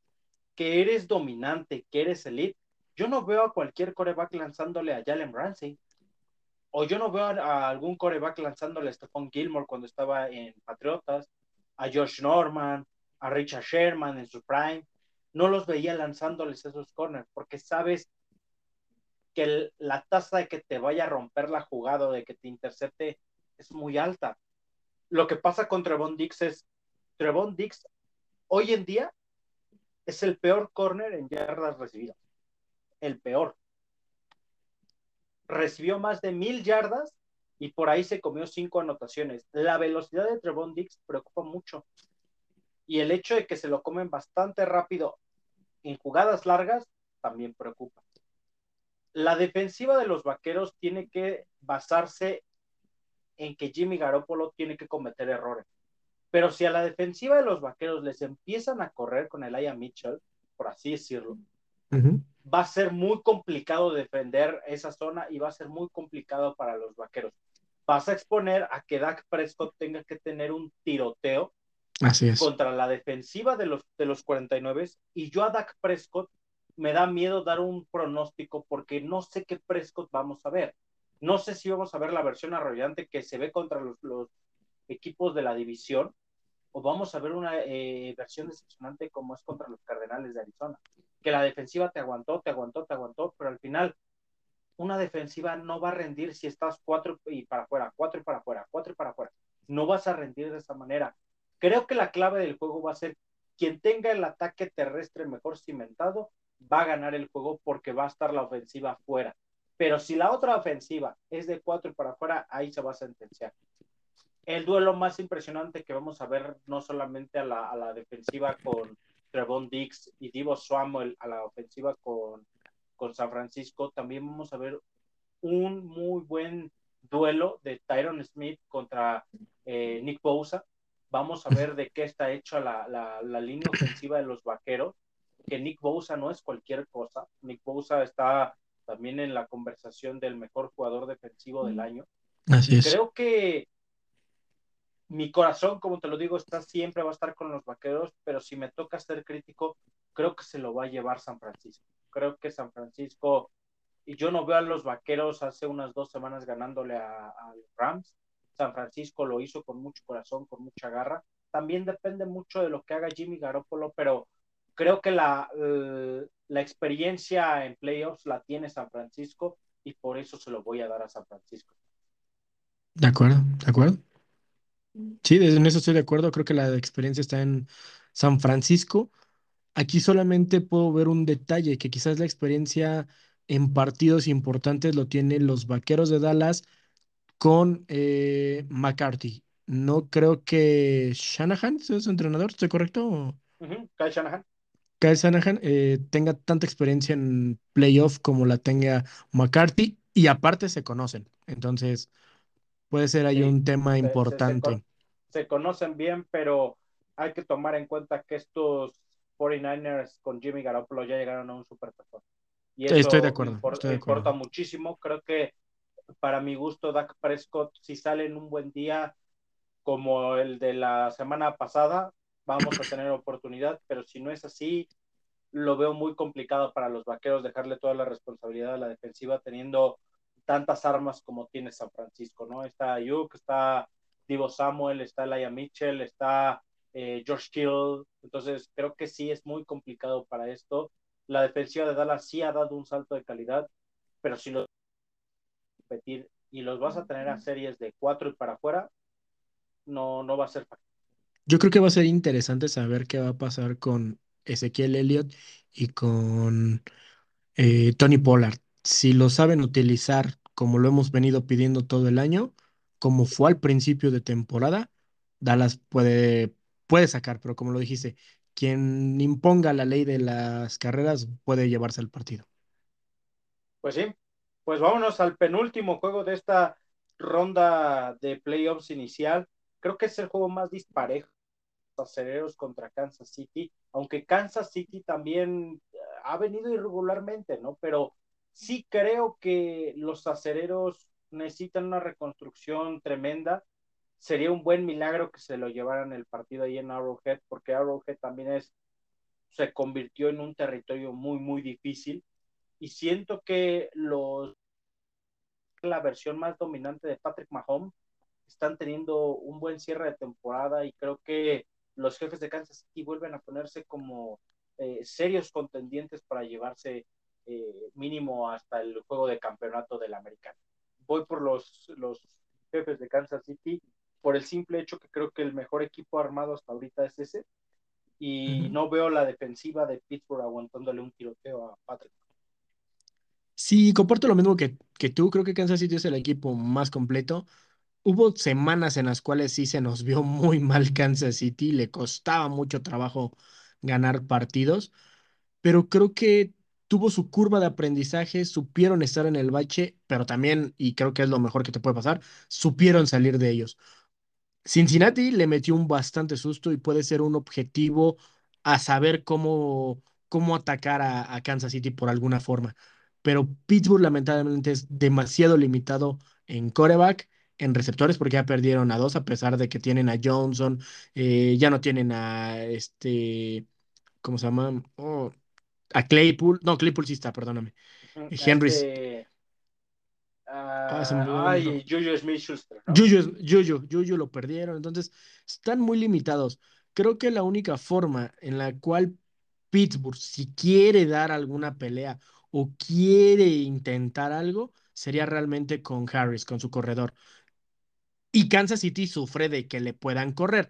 que eres dominante, que eres elite, yo no veo a cualquier coreback lanzándole a Jalen Ramsey o yo no veo a, algún coreback lanzándole a Stephon Gilmore cuando estaba en Patriotas, a Josh Norman, a Richard Sherman en su prime, no los veía lanzándoles esos corners, porque sabes que la tasa de que te vaya a romper la jugada o de que te intercepte es muy alta. Lo que pasa con Trevon Dix es, Trevon Dix hoy en día es el peor corner en yardas recibidas. El peor recibió más de mil yardas y por ahí se comió cinco anotaciones. La velocidad de Trevon Dix preocupa mucho. Y el hecho de que se lo comen bastante rápido en jugadas largas también preocupa. La defensiva de los vaqueros tiene que basarse en que Jimmy Garoppolo tiene que cometer errores. Pero si a la defensiva de los vaqueros les empiezan a correr con el Aya Mitchell, por así decirlo, va a ser muy complicado defender esa zona y va a ser muy complicado para los vaqueros. Vas a exponer a que Dak Prescott tenga que tener un tiroteo contra la defensiva de los, de los 49 y yo a Dak Prescott me da miedo dar un pronóstico porque no sé qué Prescott vamos a ver. No sé si vamos a ver la versión arrollante que se ve contra los, los equipos de la división o vamos a ver una eh, versión decepcionante como es contra los Cardenales de Arizona que la defensiva te aguantó, te aguantó, te aguantó, pero al final una defensiva no va a rendir si estás cuatro y para afuera, cuatro y para afuera, cuatro y para afuera. No vas a rendir de esa manera. Creo que la clave del juego va a ser quien tenga el ataque terrestre mejor cimentado, va a ganar el juego porque va a estar la ofensiva afuera. Pero si la otra ofensiva es de cuatro para afuera, ahí se va a sentenciar. El duelo más impresionante que vamos a ver, no solamente a la, a la defensiva con Trevon Dix y Divo Samuel a la ofensiva con, con San Francisco, también vamos a ver un muy buen duelo de Tyron Smith contra eh, Nick Bosa. Vamos a ver de qué está hecha la, la, línea ofensiva de los vaqueros, que Nick Bosa no es cualquier cosa. Nick Bosa está también en la conversación del mejor jugador defensivo del año. Así es. Creo que mi corazón, como te lo digo, está siempre, va a estar con los vaqueros, pero si me toca ser crítico, creo que se lo va a llevar San Francisco. Creo que San Francisco, y yo no veo a los vaqueros hace unas dos semanas ganándole a, los Rams. San Francisco lo hizo con mucho corazón, con mucha garra. También depende mucho de lo que haga Jimmy Garoppolo, pero creo que la, la experiencia en playoffs la tiene San Francisco y por eso se lo voy a dar a San Francisco. De acuerdo, de acuerdo. Sí, en eso estoy de acuerdo. Creo que la experiencia está en San Francisco. Aquí solamente puedo ver un detalle, que quizás la experiencia en partidos importantes lo tienen los Vaqueros de Dallas con eh, McCarthy. No creo que Shanahan sea su entrenador, ¿estoy correcto? Kyle Shanahan. Kyle Shanahan eh, tenga tanta experiencia en playoff como la tenga McCarthy y aparte se conocen. Entonces, Puede ser ahí un tema importante. Se, conocen bien, pero hay que tomar en cuenta que estos 49ers con Jimmy Garoppolo ya llegaron a un super Y eso estoy de acuerdo, importa, importa muchísimo. Creo que para mi gusto, Dak Prescott, si sale en un buen día como el de la semana pasada, vamos a tener oportunidad, pero si no es así, lo veo muy complicado para los vaqueros dejarle toda la responsabilidad a la defensiva teniendo tantas armas como tiene San Francisco, ¿no? Está Ayuk, está Divo Samuel, está Laia Mitchell, está eh, George Kittle, entonces creo que sí es muy complicado para esto. La defensiva de Dallas sí ha dado un salto de calidad, pero si lo competir y los vas a tener a series de cuatro y para afuera, no, no va a ser fácil. Yo creo que va a ser interesante saber qué va a pasar con Ezequiel Elliott y con eh, Tony Pollard. Si lo saben utilizar como lo hemos venido pidiendo todo el año, como fue al principio de temporada, Dallas puede, puede sacar, pero como lo dijiste, quien imponga la ley de las carreras puede llevarse el partido. Pues sí, pues vámonos al penúltimo juego de esta ronda de playoffs inicial. Creo que es el juego más disparejo. Acereros contra Kansas City, aunque Kansas City también eh, ha venido irregularmente, ¿no? Pero sí creo que los acereros necesitan una reconstrucción tremenda. Sería un buen milagro que se lo llevaran el partido ahí en Arrowhead, porque Arrowhead también es, se convirtió en un territorio muy, muy difícil. Y siento que los la versión más dominante de Patrick Mahomes están teniendo un buen cierre de temporada y creo que los jefes de Kansas City vuelven a ponerse como eh, serios contendientes para llevarse eh, mínimo hasta el juego de campeonato del americano. Voy por los, los jefes de Kansas City por el simple hecho que creo que el mejor equipo armado hasta ahorita es ese y no veo la defensiva de Pittsburgh aguantándole un tiroteo a Patrick. Sí, comparto lo mismo que, que tú. Creo que Kansas City es el equipo más completo. Hubo semanas en las cuales sí se nos vio muy mal Kansas City, le costaba mucho trabajo ganar partidos, pero creo que tuvo su curva de aprendizaje, supieron estar en el bache, pero también, y creo que es lo mejor que te puede pasar, supieron salir de ellos. Cincinnati le metió un bastante susto y puede ser un objetivo a saber cómo, cómo atacar a, Kansas City por alguna forma. Pero Pittsburgh lamentablemente es demasiado limitado en coreback, en receptores, porque ya perdieron a dos, a pesar de que tienen a Johnson, eh, ya no tienen a este, ¿cómo se llama? Oh, a Claypool, no, Claypool sí está, perdóname. Henry. Este, ah, ay, Juju Smith Schuster. ¿no? Juju, Juju, Juju lo perdieron, entonces están muy limitados. Creo que la única forma en la cual Pittsburgh, si quiere dar alguna pelea o quiere intentar algo, sería realmente con Harris, con su corredor. Y Kansas City sufre de que le puedan correr.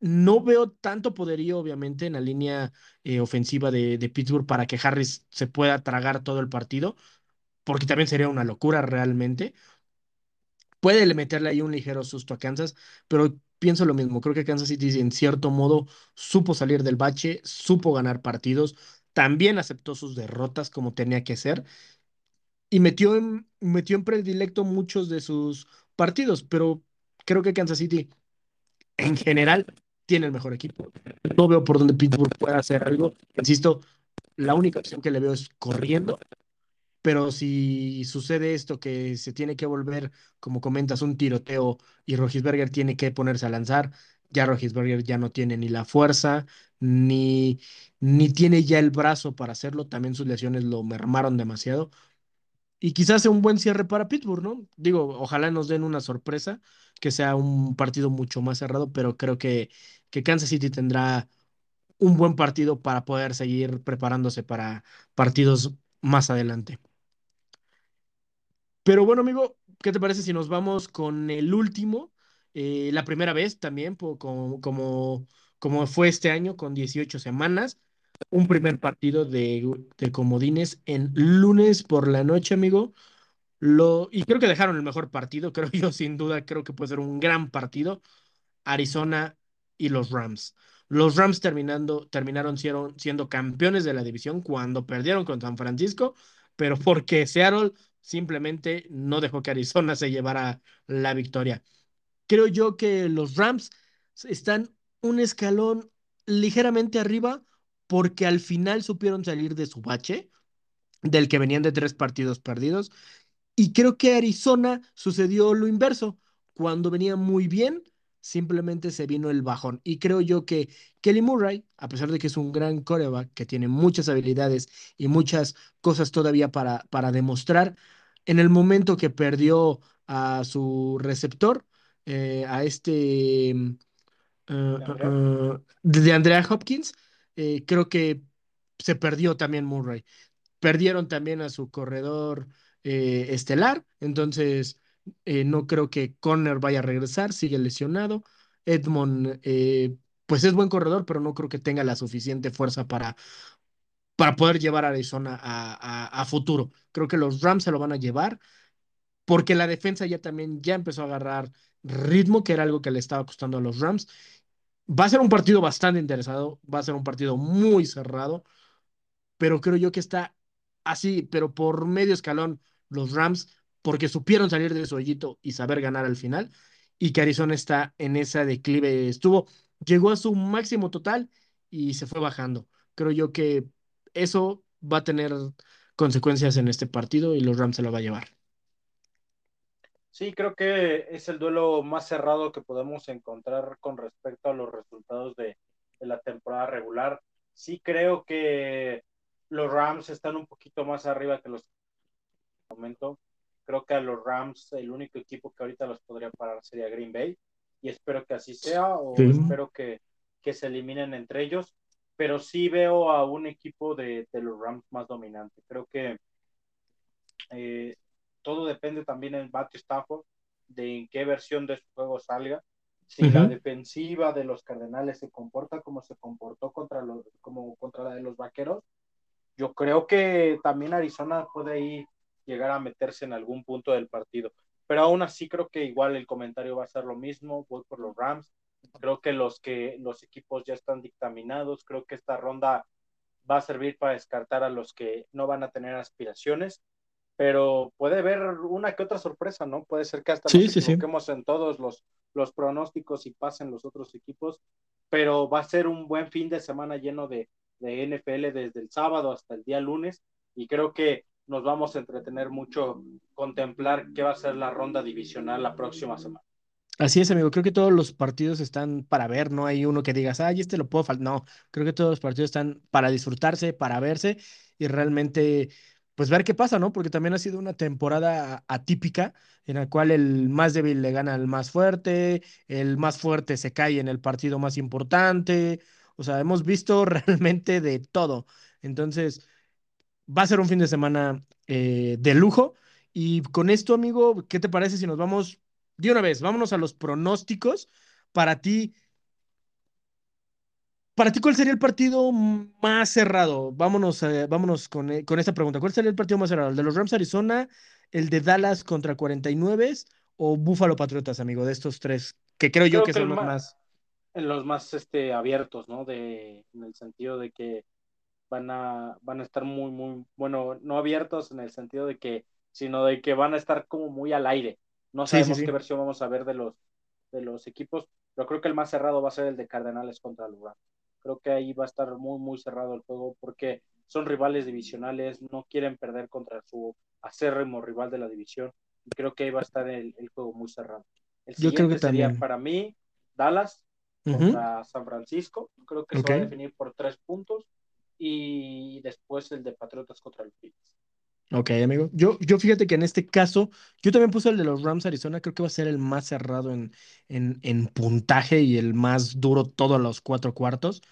No veo tanto poderío, obviamente, en la línea eh, ofensiva de, Pittsburgh para que Harris se pueda tragar todo el partido, porque también sería una locura realmente. Puede meterle ahí un ligero susto a Kansas, pero pienso lo mismo. Creo que Kansas City, en cierto modo, supo salir del bache, supo ganar partidos, también aceptó sus derrotas como tenía que ser y metió metió en predilecto muchos de sus partidos, pero creo que Kansas City en general tiene el mejor equipo. No veo por dónde Pittsburgh pueda hacer algo. Insisto, la única opción que le veo es corriendo, pero si sucede esto que se tiene que volver, como comentas, un tiroteo y Rogisberger tiene que ponerse a lanzar, ya Rogisberger ya no tiene ni la fuerza, ni, ni tiene ya el brazo para hacerlo, también sus lesiones lo mermaron demasiado. Y quizás sea un buen cierre para Pittsburgh, ¿no? Digo, ojalá nos den una sorpresa, que sea un partido mucho más cerrado, pero creo que, que Kansas City tendrá un buen partido para poder seguir preparándose para partidos más adelante. Pero bueno, amigo, ¿qué te parece si nos vamos con el último? Eh, la primera vez también, como, como, como fue este año, con 18 semanas un primer partido de, de, comodines en lunes por la noche, amigo. Lo, y creo que dejaron el mejor partido, creo yo, sin duda, creo que puede ser un gran partido. Arizona y los Rams. Los Rams terminando, terminaron siendo, siendo campeones de la división cuando perdieron con San Francisco, pero porque Seattle simplemente no dejó que Arizona se llevara la victoria. Creo yo que los Rams están un escalón ligeramente arriba porque al final supieron salir de su bache, del que venían de tres partidos perdidos. Y creo que Arizona sucedió lo inverso. Cuando venía muy bien, simplemente se vino el bajón. Y creo yo que Kelly Murray, a pesar de que es un gran coreback, que tiene muchas habilidades y muchas cosas todavía para, para demostrar, en el momento que perdió a su receptor, eh, a este uh, uh, de Andrea Hopkins, eh, creo que se perdió también Murray. Perdieron también a su corredor eh, estelar, entonces eh, no creo que Conner vaya a regresar, sigue lesionado. Edmond, pues es buen corredor, pero no creo que tenga la suficiente fuerza para, para poder llevar a Arizona a, a, a futuro. Creo que los Rams se lo van a llevar porque la defensa ya también ya empezó a agarrar ritmo, que era algo que le estaba costando a los Rams. Va a ser un partido bastante interesado, va a ser un partido muy cerrado, pero creo yo que está así, pero por medio escalón los Rams, porque supieron salir de su hoyito y saber ganar al final, y que Arizona está en esa declive, estuvo, llegó a su máximo total y se fue bajando. Creo yo que eso va a tener consecuencias en este partido y los Rams se lo va a llevar. Sí, creo que es el duelo más cerrado que podemos encontrar con respecto a los resultados de, de la temporada regular. Sí creo que los Rams están un poquito más arriba que los momento. Creo que a los Rams el único equipo que ahorita los podría parar sería Green Bay y espero que así sea o sí. espero que, que, se eliminen entre ellos, pero sí veo a un equipo de, de los Rams más dominante. Creo que eh, todo depende también en Matthew Stafford de en qué versión de su juego salga. Si uh -huh. la defensiva de los Cardenales se comporta como se comportó contra los, como contra la de los Vaqueros, yo creo que también Arizona puede ahí llegar a meterse en algún punto del partido. Pero aún así creo que igual el comentario va a ser lo mismo, voy por los Rams. Creo que los que los equipos ya están dictaminados, creo que esta ronda va a servir para descartar a los que no van a tener aspiraciones pero puede haber una que otra sorpresa, ¿no? Puede ser que hasta sí, nos sí, equivoquemos sí. en todos los, los pronósticos y pasen los otros equipos, pero va a ser un buen fin de semana lleno de, de NFL desde el sábado hasta el día lunes y creo que nos vamos a entretener mucho contemplar qué va a ser la ronda divisional la próxima semana. Así es, amigo. Creo que todos los partidos están para ver. No hay uno que digas, ay, este lo puedo faltar. No, creo que todos los partidos están para disfrutarse, para verse y realmente pues ver qué pasa, ¿no? Porque también ha sido una temporada atípica en la cual el más débil le gana al más fuerte, el más fuerte se cae en el partido más importante, o sea, hemos visto realmente de todo. Entonces, va a ser un fin de semana eh, de lujo. Y con esto, amigo, ¿qué te parece si nos vamos de una vez? Vámonos a los pronósticos. Para ti, para ti, ¿cuál sería el partido más cerrado? Vámonos, eh, vámonos con, eh, con, esta pregunta. ¿Cuál sería el partido más cerrado? ¿El de los Rams Arizona, el de Dallas contra 49 o Buffalo Patriotas, amigo? De estos tres, que creo, creo yo que, que son los más... En los más este, abiertos, ¿no? De, en el sentido de que van a, van a estar muy, muy, bueno, no abiertos en el sentido de que, sino de que van a estar como muy al aire. No sabemos sí, sí, sí. qué versión vamos a ver de los, de los equipos, pero creo que el más cerrado va a ser el de Cardenales contra los Rams creo que ahí va a estar muy, muy cerrado el juego porque son rivales divisionales, no quieren perder contra su acérrimo rival de la división y creo que ahí va a estar el, el juego muy cerrado. El Yo creo que sería también. para mí Dallas contra uh -huh. San Francisco, creo que okay. se va a definir por tres puntos y después el de Patriotas contra los Phillies. Ok, amigo. Yo, yo fíjate que en este caso, yo también puse el de los Rams Arizona, creo que va a ser el más cerrado en, en, en puntaje y el más duro todos los cuatro cuartos.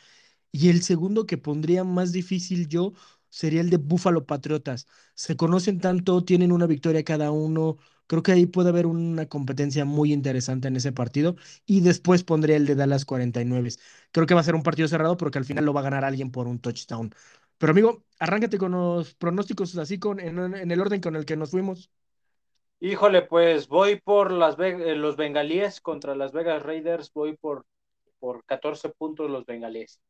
Y el segundo que pondría más difícil yo sería el de Buffalo Patriotas. Se conocen tanto, tienen una victoria cada uno. Creo que ahí puede haber una competencia muy interesante en ese partido. Y después pondría el de Dallas 49. Creo que va a ser un partido cerrado porque al final lo va a ganar alguien por un touchdown. Pero amigo, arráncate con los pronósticos así con, en, en el orden con el que nos fuimos. Híjole, pues voy por las Ve los bengalíes contra las Vegas Raiders, voy por, por 14 puntos los bengalíes.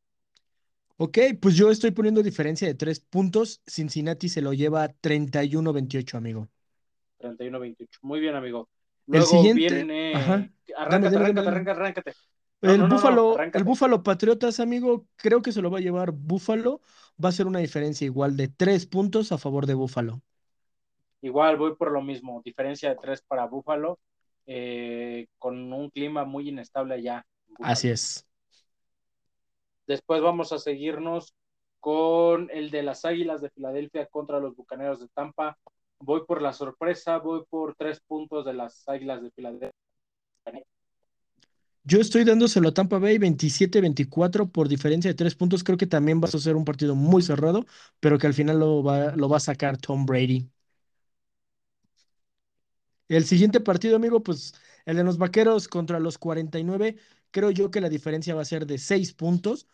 Ok, pues yo estoy poniendo diferencia de 3 puntos. Cincinnati se lo lleva 31-28, amigo. 31-28. Muy bien, amigo. Luego el siguiente. Viene... Arráncate, dame, dame, arráncate, arráncate. No, el, no, Búfalo, no, el Búfalo Patriotas, amigo, creo que se lo va a llevar Búfalo. Va a ser una diferencia igual de tres puntos a favor de Búfalo. Igual voy por lo mismo, diferencia de tres para Búfalo, eh, con un clima muy inestable allá. Así es. Después vamos a seguirnos con el de las Águilas de Filadelfia contra los Bucaneros de Tampa. Voy por la sorpresa, voy por tres puntos de las Águilas de Filadelfia. Yo estoy dándoselo a Tampa Bay 27-24 por diferencia de tres puntos. Creo que también va a ser un partido muy cerrado, pero que al final lo va, a sacar Tom Brady. El siguiente partido, amigo, pues el de los Vaqueros contra los 49, creo yo que la diferencia va a ser de 6 puntos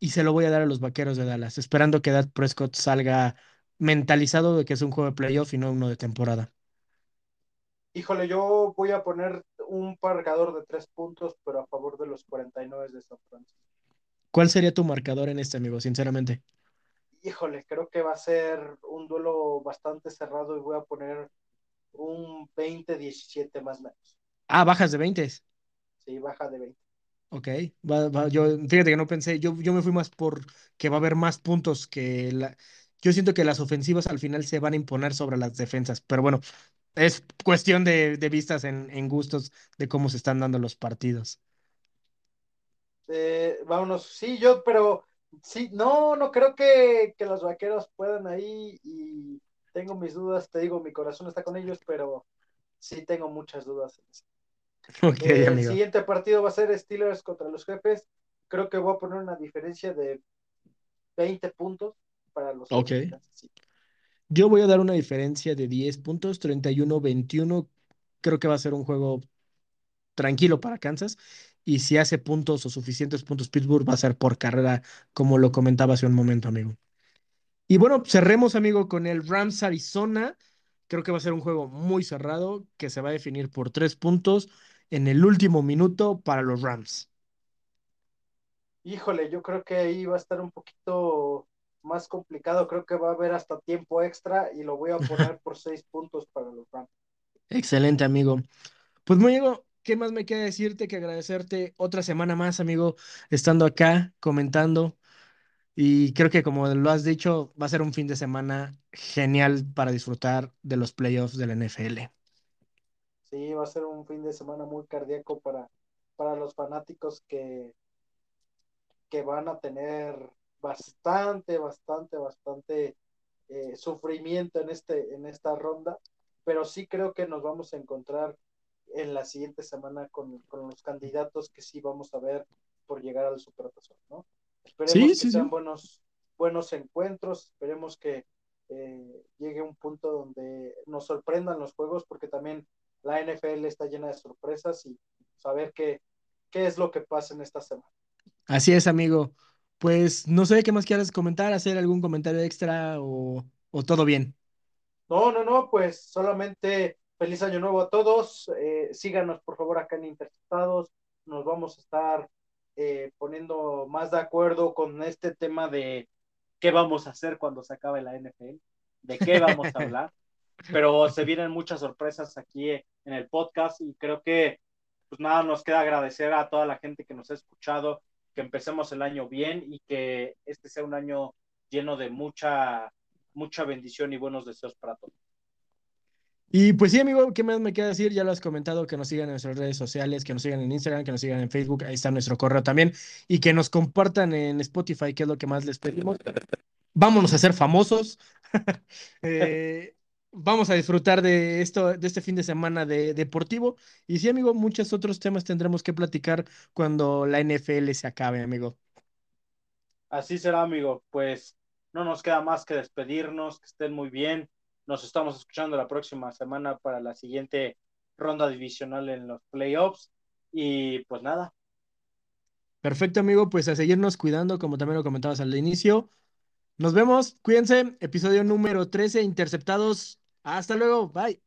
y se lo voy a dar a los Vaqueros de Dallas, esperando que Dak Prescott salga mentalizado de que es un juego de playoff y no uno de temporada. Híjole, yo voy a poner un marcador de tres puntos, pero a favor de los 49 de San Francisco. ¿Cuál sería tu marcador en este, amigo, sinceramente? Híjole, creo que va a ser un duelo bastante cerrado y voy a poner un 20-17 más menos. Ah, bajas de 20. Sí, baja de 20. Ok, va, va, yo fíjate que no pensé, yo, yo me fui más por que va a haber más puntos que la... Yo siento que las ofensivas al final se van a imponer sobre las defensas, pero bueno, es cuestión de, de vistas en, en gustos de cómo se están dando los partidos. Eh, vámonos, sí, yo, pero sí, no, no creo que, que los vaqueros puedan ahí y tengo mis dudas, te digo, mi corazón está con ellos, pero sí tengo muchas dudas. Ok, Eh, el siguiente partido va a ser Steelers contra los jefes. Creo que voy a poner una diferencia de 20 puntos para los Ok. jefes de Kansas City. Yo voy a dar una diferencia de 10 puntos, 31-21. Creo que va a ser un juego tranquilo para Kansas. Y si hace puntos o suficientes puntos Pittsburgh, va a ser por carrera, como lo comentaba hace un momento, amigo. Y bueno, cerremos, amigo, con el Rams Arizona. Creo que va a ser un juego muy cerrado, que se va a definir por tres puntos en el último minuto para los Rams. Híjole, yo creo que ahí va a estar un poquito más complicado. Creo que va a haber hasta tiempo extra y lo voy a poner por 6 puntos para los Rams. Excelente, amigo. Pues muy amigo, ¿qué más me queda decirte que agradecerte otra semana más, amigo, estando acá comentando? Y creo que como lo has dicho, va a ser un fin de semana genial para disfrutar de los playoffs de la NFL. Sí, va a ser un fin de semana muy cardíaco para, para los fanáticos que, que van a tener bastante, bastante, bastante eh, sufrimiento en, este, en esta ronda, pero sí creo que nos vamos a encontrar en la siguiente semana con, con los candidatos que sí vamos a ver por llegar al Supertazón, ¿no? Esperemos Sí, que sí, sean sí. buenos, buenos encuentros, esperemos que eh, llegue un punto donde nos sorprendan los juegos, porque también la NFL está llena de sorpresas y saber qué, qué es lo que pasa en esta semana. Así es, amigo. Pues no sé qué más quieras comentar, hacer algún comentario extra o, o todo bien. No, no, no, pues solamente feliz año nuevo a todos. Eh, síganos por favor acá en Interceptados. Nos vamos a estar eh, poniendo más de acuerdo con este tema de qué vamos a hacer cuando se acabe la NFL, de qué vamos a hablar. Pero se vienen muchas sorpresas aquí en el podcast y creo que pues nada, nos queda agradecer a toda la gente que nos ha escuchado, que empecemos el año bien y que este sea un año lleno de mucha, mucha bendición y buenos deseos para todos. Y pues sí, amigo, ¿qué más me queda decir? Ya lo has comentado, que nos sigan en nuestras redes sociales, que nos sigan en Instagram, que nos sigan en Facebook, ahí está nuestro correo también, y que nos compartan en Spotify, que es lo que más les pedimos. Vámonos a ser famosos. Eh, vamos a disfrutar de esto, de este fin de semana de, deportivo. Y sí, amigo, muchos otros temas tendremos que platicar cuando la NFL se acabe, amigo. Así será, amigo. Pues no nos queda más que despedirnos, que estén muy bien. Nos estamos escuchando la próxima semana para la siguiente ronda divisional en los playoffs. Y pues nada. Perfecto, amigo, pues a seguirnos cuidando, como también lo comentabas al inicio. Nos vemos, cuídense, episodio número 13, Interceptados. Hasta luego, bye.